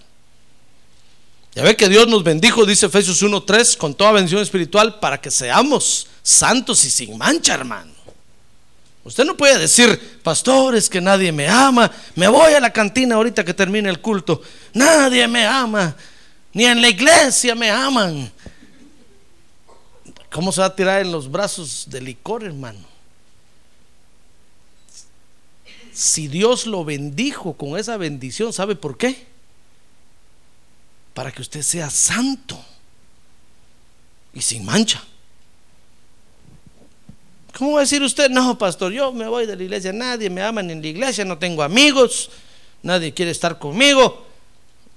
Ya ve que Dios nos bendijo, dice Efesios 1:3, con toda bendición espiritual para que seamos santos y sin mancha, hermano. Usted no puede decir, pastores, que nadie me ama. Me voy a la cantina ahorita que termine el culto. Nadie me ama. Ni en la iglesia me aman. ¿Cómo se va a tirar en los brazos de licor, hermano? Si Dios lo bendijo con esa bendición, ¿sabe por qué? Para que usted sea santo y sin mancha. ¿Cómo va a decir usted? No, pastor, yo me voy de la iglesia, nadie me ama en la iglesia, no tengo amigos, nadie quiere estar conmigo.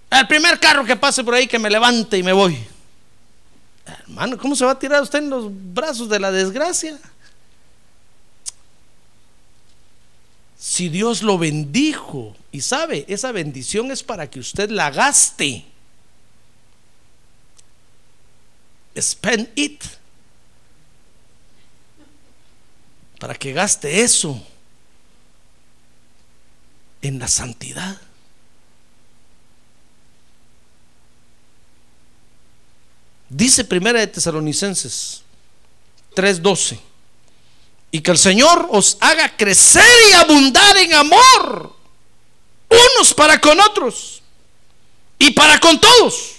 El primer carro que pase por ahí que me levante y me voy. Hermano, ¿cómo se va a tirar usted en los brazos de la desgracia? Si Dios lo bendijo y sabe, esa bendición es para que usted la gaste. Spend it. Para que gaste eso en la santidad. Dice Primera de Tesalonicenses 3:12. Y que el Señor os haga crecer y abundar en amor, unos para con otros y para con todos,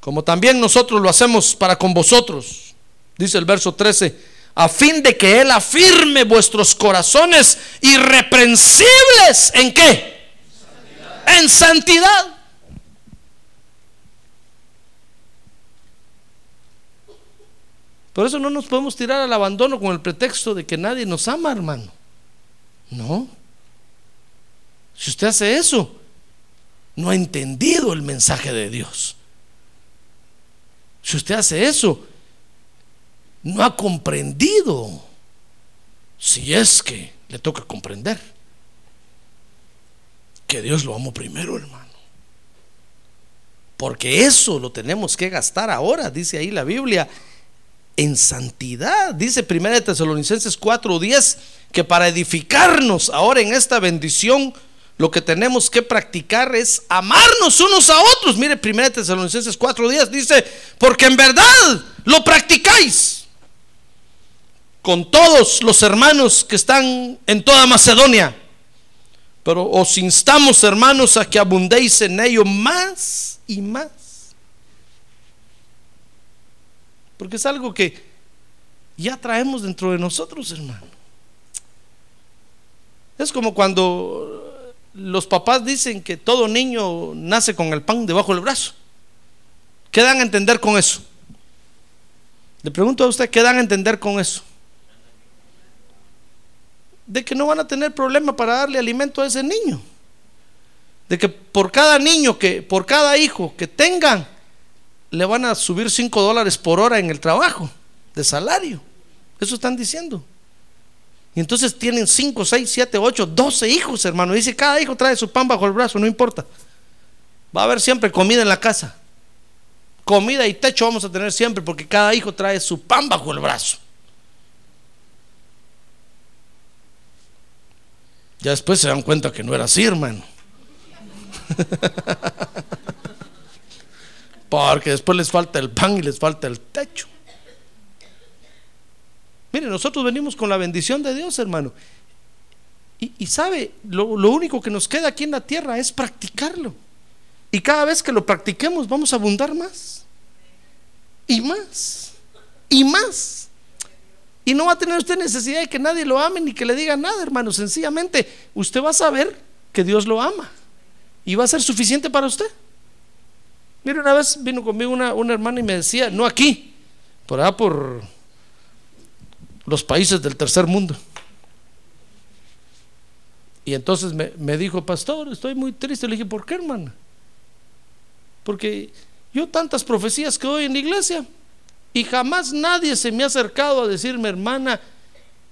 como también nosotros lo hacemos para con vosotros. Dice el verso 13, a fin de que Él afirme vuestros corazones irreprensibles en qué? En santidad. Por eso no nos podemos tirar al abandono con el pretexto de que nadie nos ama, hermano. No. Si usted hace eso, no ha entendido el mensaje de Dios. Si usted hace eso, no ha comprendido. Si es que le toca comprender que Dios lo amo primero, hermano. Porque eso lo tenemos que gastar ahora, dice ahí la Biblia en santidad. Dice 1 Tesalonicenses 4:10 que para edificarnos ahora en esta bendición, lo que tenemos que practicar es amarnos unos a otros. Mire 1 Tesalonicenses 4:10 dice, porque en verdad lo practicáis con todos los hermanos que están en toda Macedonia. Pero os instamos, hermanos, a que abundéis en ello más y más Porque es algo que ya traemos dentro de nosotros, hermano. Es como cuando los papás dicen que todo niño nace con el pan debajo del brazo. ¿Qué dan a entender con eso? Le pregunto a usted, ¿qué dan a entender con eso? De que no van a tener problema para darle alimento a ese niño. De que por cada niño que, por cada hijo que tengan, le van a subir 5 dólares por hora en el trabajo de salario. Eso están diciendo. Y entonces tienen 5, 6, 7, 8, 12 hijos, hermano. Dice, cada hijo trae su pan bajo el brazo, no importa. Va a haber siempre comida en la casa. Comida y techo vamos a tener siempre porque cada hijo trae su pan bajo el brazo. Ya después se dan cuenta que no era así, hermano. Porque después les falta el pan y les falta el techo. Mire, nosotros venimos con la bendición de Dios, hermano. Y, sabe, lo, lo único que nos queda aquí en la tierra es practicarlo. Y cada vez que lo practiquemos vamos a abundar más. Y más. Y más. Y no va a tener usted necesidad de que nadie lo ame ni que le diga nada, hermano. Sencillamente, usted va a saber que Dios lo ama. Y va a ser suficiente para usted. Mire, una vez vino conmigo una, hermana y me decía, no aquí, por allá por los países del tercer mundo. Y entonces me, me, dijo, pastor, estoy muy triste. Le dije, ¿por qué, hermana? Porque yo tantas profecías que doy en la iglesia y jamás nadie se me ha acercado a decirme, hermana,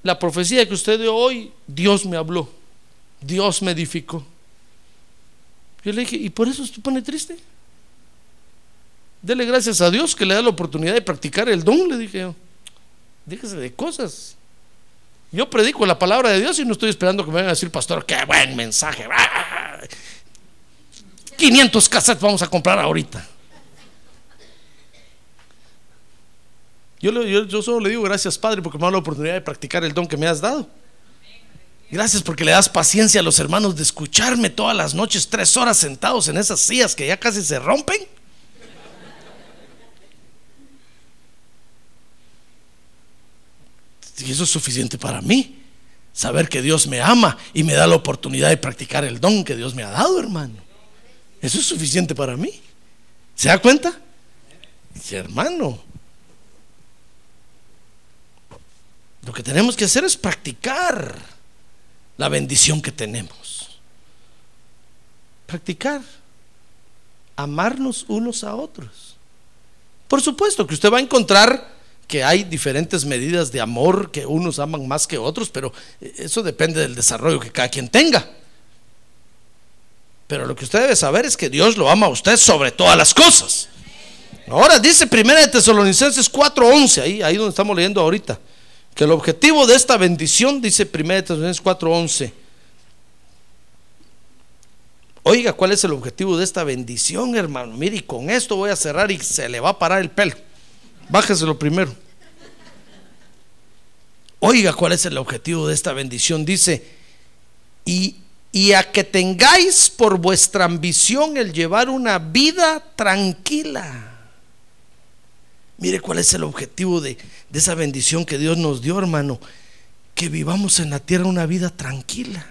la profecía que usted dio hoy, Dios me habló, Dios me edificó. Yo le dije, ¿y por eso se pone triste? Dele gracias a Dios que le da la oportunidad de practicar el don, le dije yo. Déjese de cosas. Yo predico la palabra de Dios y no estoy esperando que me vengan a decir, pastor, qué buen mensaje. 500 cassettes vamos a comprar ahorita. Yo, yo solo le digo gracias, Padre, porque me da la oportunidad de practicar el don que me has dado. Gracias porque le das paciencia a los hermanos de escucharme todas las noches, tres horas sentados en esas sillas que ya casi se rompen. Y eso es suficiente para mí. Saber que Dios me ama y me da la oportunidad de practicar el don que Dios me ha dado, hermano. Eso es suficiente para mí. ¿Se da cuenta? Sí, hermano, lo que tenemos que hacer es practicar la bendición que tenemos. Practicar. Amarnos unos a otros. Por supuesto que usted va a encontrar que hay diferentes medidas de amor, que unos aman más que otros, pero eso depende del desarrollo que cada quien tenga. Pero lo que usted debe saber es que Dios lo ama a usted sobre todas las cosas. Ahora dice 1 de Tesalonicenses 4:11, ahí, ahí donde estamos leyendo ahorita, que el objetivo de esta bendición, dice 1 de Tesalonicenses 4:11. Oiga, ¿cuál es el objetivo de esta bendición, hermano? Mire, y con esto voy a cerrar y se le va a parar el pelo. Bájeselo primero. Oiga, ¿cuál es el objetivo de esta bendición? Dice, y, y a que tengáis por vuestra ambición el llevar una vida tranquila. Mire cuál es el objetivo de, de esa bendición que Dios nos dio, hermano. Que vivamos en la tierra una vida tranquila.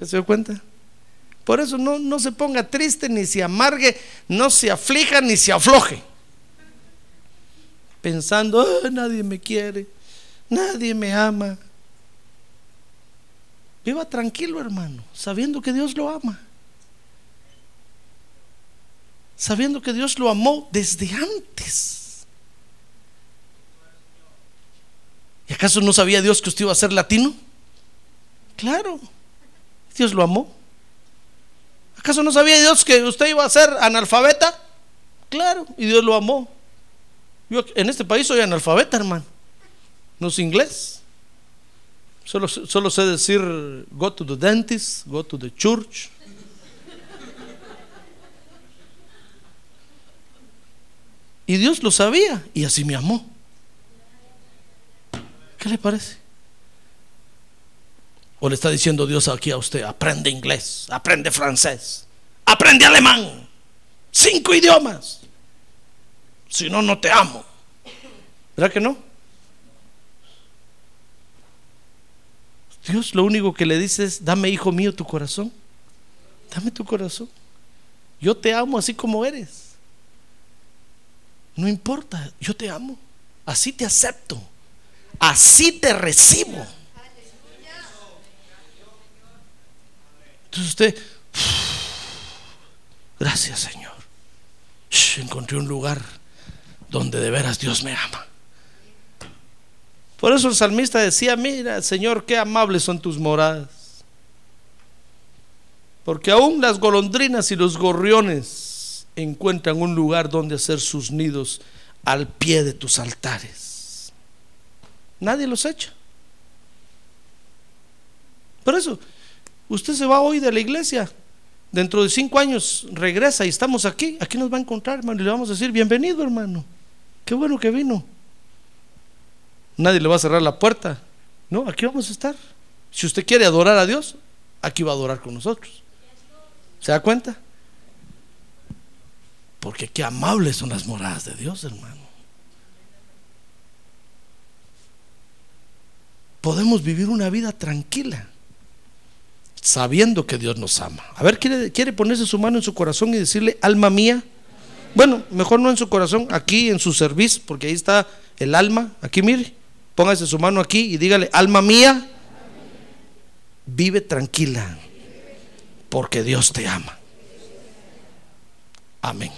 ¿Ya ¿Se dio cuenta? Por eso no, no se ponga triste, ni se amargue, no se aflija, ni se afloje. Pensando, "Ah, nadie me quiere, nadie me ama. Viva tranquilo, hermano, sabiendo que Dios lo ama. Sabiendo que Dios lo amó desde antes. ¿Y acaso no sabía Dios que usted iba a ser latino? Claro, Dios lo amó. ¿Acaso no sabía Dios que usted iba a ser analfabeta? Claro, y Dios lo amó. Yo en este país soy analfabeta, hermano. No sé inglés. Solo, solo sé decir go to the dentist, go to the church. Y Dios lo sabía y así me amó. ¿Qué le parece? O le está diciendo Dios aquí a usted, aprende inglés, aprende francés, aprende alemán, cinco idiomas. Si no, no te amo. ¿Verdad que no? Dios lo único que le dice es, dame hijo mío tu corazón. Dame tu corazón. Yo te amo así como eres. No importa, yo te amo. Así te acepto. Así te recibo. Entonces usted, gracias Señor. Encontré un lugar donde de veras Dios me ama. Por eso el salmista decía, mira Señor, qué amables son tus moradas. Porque aún las golondrinas y los gorriones encuentran un lugar donde hacer sus nidos al pie de tus altares. Nadie los echa. Por eso, usted se va hoy de la iglesia, dentro de cinco años regresa y estamos aquí, aquí nos va a encontrar, hermano, y le vamos a decir, bienvenido, hermano. Qué bueno que vino. Nadie le va a cerrar la puerta. No, aquí vamos a estar. Si usted quiere adorar a Dios, aquí va a adorar con nosotros. ¿Se da cuenta? Porque qué amables son las moradas de Dios, hermano. Podemos vivir una vida tranquila, sabiendo que Dios nos ama. A ver, ¿quiere, quiere ponerse su mano en su corazón y decirle, alma mía? Bueno, mejor no en su corazón, aquí en su servicio, porque ahí está el alma. Aquí mire, póngase su mano aquí y dígale, alma mía, vive tranquila, porque Dios te ama. Amén.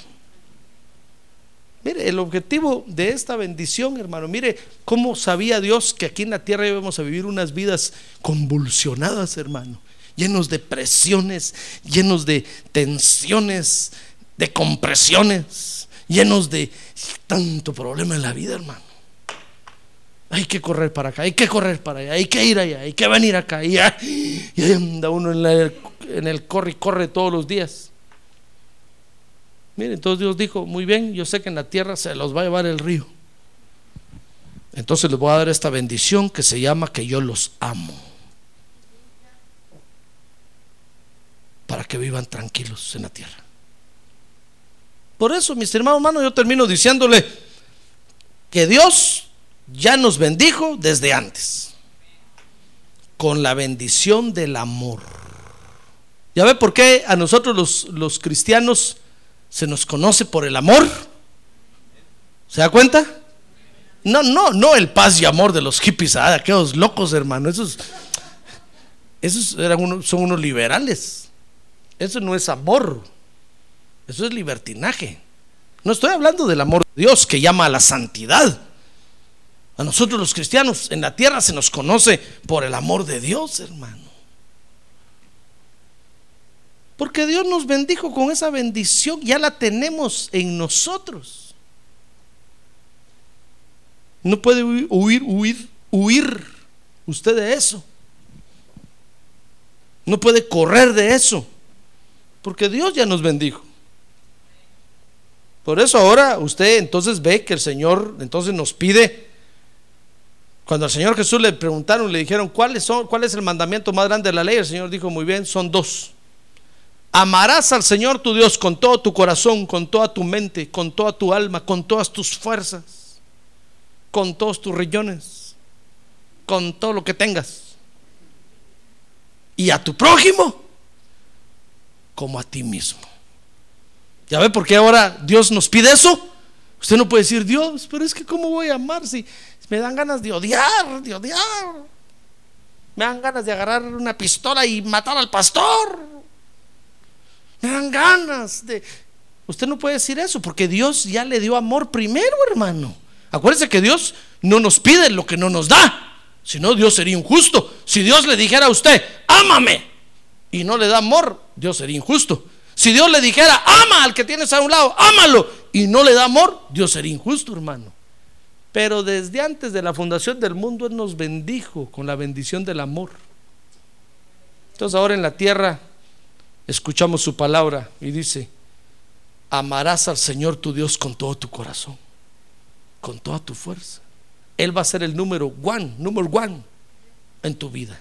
Mire, el objetivo de esta bendición, hermano, mire cómo sabía Dios que aquí en la tierra íbamos a vivir unas vidas convulsionadas, hermano, llenos de presiones, llenos de tensiones, de compresiones, llenos de tanto problema en la vida, hermano. Hay que correr para acá, hay que correr para allá, hay que ir allá, hay que venir acá. Y, ahí anda uno en el corre y corre todos los días. Miren, entonces Dios dijo, muy bien, yo sé que en la tierra se los va a llevar el río. Entonces les voy a dar esta bendición que se llama que yo los amo. Para que vivan tranquilos en la tierra. Por eso, mis hermanos, hermanos, yo termino diciéndole que Dios ya nos bendijo desde antes. Con la bendición del amor. ¿Ya ve por qué a nosotros los, los cristianos se nos conoce por el amor? ¿Se da cuenta? No, no, no el paz y amor de los hippies, ah, aquellos locos, hermano. Esos, esos eran son unos liberales. Eso no es amor. Eso es libertinaje. No estoy hablando del amor de Dios que llama a la santidad. A nosotros los cristianos en la tierra se nos conoce por el amor de Dios, hermano. Porque Dios nos bendijo con esa bendición, ya la tenemos en nosotros. No puede huir, huir, huir, usted de eso. No puede correr de eso, porque Dios ya nos bendijo. Por eso ahora usted entonces ve que el Señor entonces nos pide, cuando al Señor Jesús le preguntaron, le dijeron, ¿cuál es, ¿cuál es el mandamiento más grande de la ley? El Señor dijo, muy bien, son dos. Amarás al Señor tu Dios con todo tu corazón, con toda tu mente, con toda tu alma, con todas tus fuerzas, con todos tus riñones, con todo lo que tengas. Y a tu prójimo como a ti mismo. ¿Ya ve por qué ahora Dios nos pide eso? Usted no puede decir, Dios, pero es que ¿cómo voy a amar si me dan ganas de odiar, de odiar? Me dan ganas de agarrar una pistola y matar al pastor me dan ganas de... Usted no puede decir eso porque Dios ya le dio amor primero, hermano. Acuérdese que Dios no nos pide lo que no nos da. Si no, Dios sería injusto. Si Dios le dijera a usted, ámame, y no le da amor, Dios sería injusto. Si Dios le dijera, ama al que tienes a un lado, ámalo, y no le da amor, Dios sería injusto, hermano. Pero desde antes de la fundación del mundo, Él nos bendijo con la bendición del amor. Entonces ahora en la tierra escuchamos su palabra y dice, amarás al Señor tu Dios con todo tu corazón, con toda tu fuerza. Él va a ser el número one, número one en tu vida.